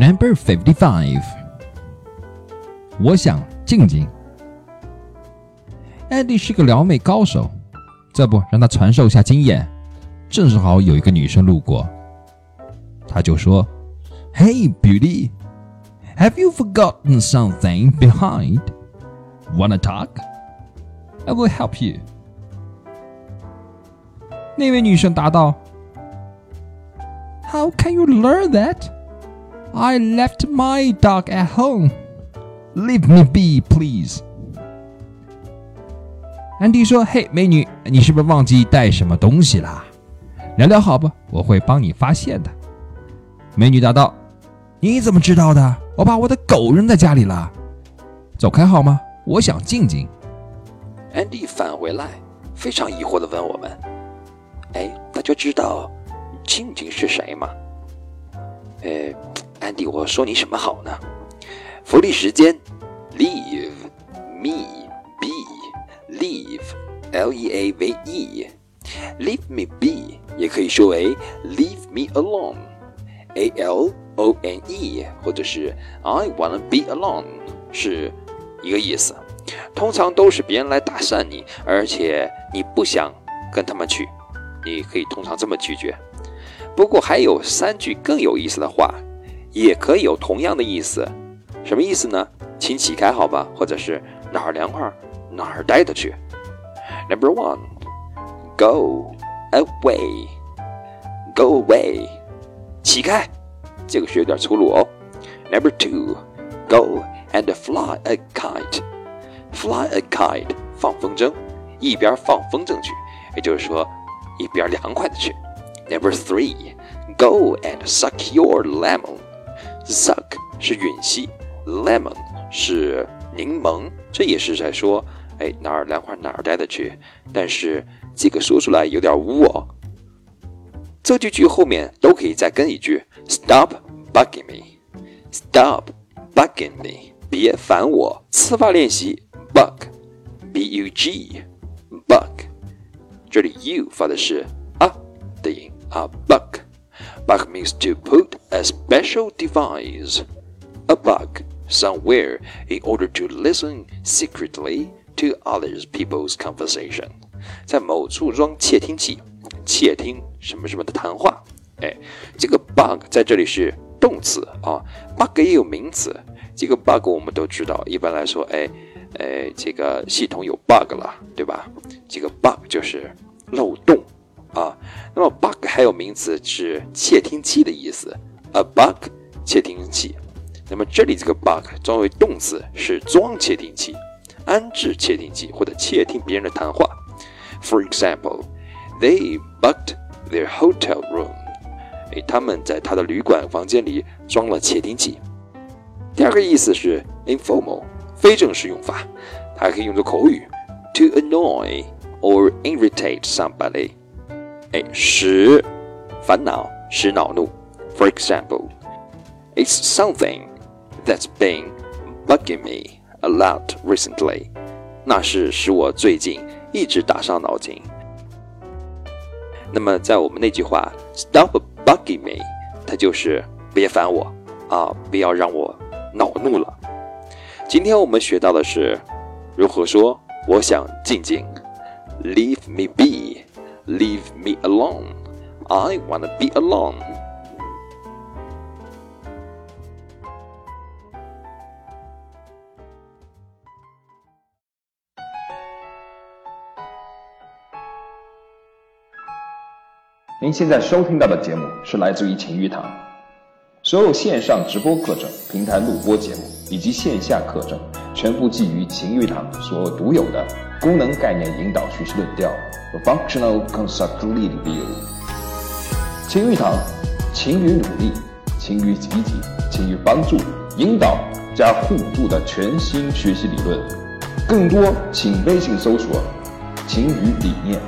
Number fifty-five，我想静静。Andy 是个撩妹高手，这不让他传授下经验。正好有一个女生路过，他就说：“Hey, beauty, have you forgotten something behind? Wanna talk? I will help you.” 那位女生答道：“How can you learn that? I left my dog at home. Leave me be, please.” Andy 说：“嘿，美女，你是不是忘记带什么东西啦？聊聊好吧，我会帮你发现的。”美女答道：“你怎么知道的？我把我的狗扔在家里了。走开好吗？我想静静。” ”Andy 返回来，非常疑惑地问我们：“哎，大家知道静静是谁吗？”呃，安迪，我说你什么好呢？福利时间，Leave me。L E A V E，leave me be 也可以说为 leave me alone，A L O N E，或者是 I wanna be alone，是一个意思。通常都是别人来搭讪你，而且你不想跟他们去，你可以通常这么拒绝。不过还有三句更有意思的话，也可以有同样的意思。什么意思呢？请起开好吧，或者是哪儿凉快哪儿待着去。Number one, go away, go away，起开，这个是有点粗鲁哦。Number two, go and fly a kite, fly a kite，放风筝，一边放风筝去，也就是说一边凉快的去。Number three, go and suck your lemon, Suck 是吮吸，lemon 是柠檬，这也是在说。哎，哪儿凉快哪儿待着去。但是这个说出来有点污哦。这句句后面都可以再跟一句：Stop bugging me, Stop bugging me，别烦我。词法练习：bug，b u g，bug。这里 u 发的是啊的音啊，bug。Bug means to put a special device, a bug, somewhere in order to listen secretly to other people's conversation，在某处装窃听器，窃听什么什么的谈话。哎，这个 bug 在这里是动词啊，bug 也有名词。这个 bug 我们都知道，一般来说，哎，哎，这个系统有 bug 了，对吧？这个 bug 就是漏洞啊。那么 bug 还有名词是窃听器的意思，a bug 窃听器。那么这里这个 bug 装为动词是装窃听器。安置窃听器或者窃听别人的谈话。For example, they bugged their hotel room. 哎，他们在他的旅馆房间里装了窃听器。第二个意思是 informal，非正式用法，它还可以用作口语，to annoy or irritate somebody。哎，使烦恼，使恼怒。For example, it's something that's been bugging me a lot recently，那是使我最近一直打上脑筋。那么在我们那句话 “Stop bugging me”，它就是别烦我啊，不要让我恼怒了。今天我们学到的是如何说“我想静静 ”，Leave me Leave me alone，I wanna be alone。您现在收听到的节目是来自于晴雨堂，所有线上直播课程、平台录播节目以及线下课程，全部基于晴雨堂所独有的功能概念引导学习论调 （Functional Constructive View）。晴雨堂，勤于努力，勤于积极，勤于帮助、引导加互助的全新学习理论。更多请微信搜索“勤于理念”。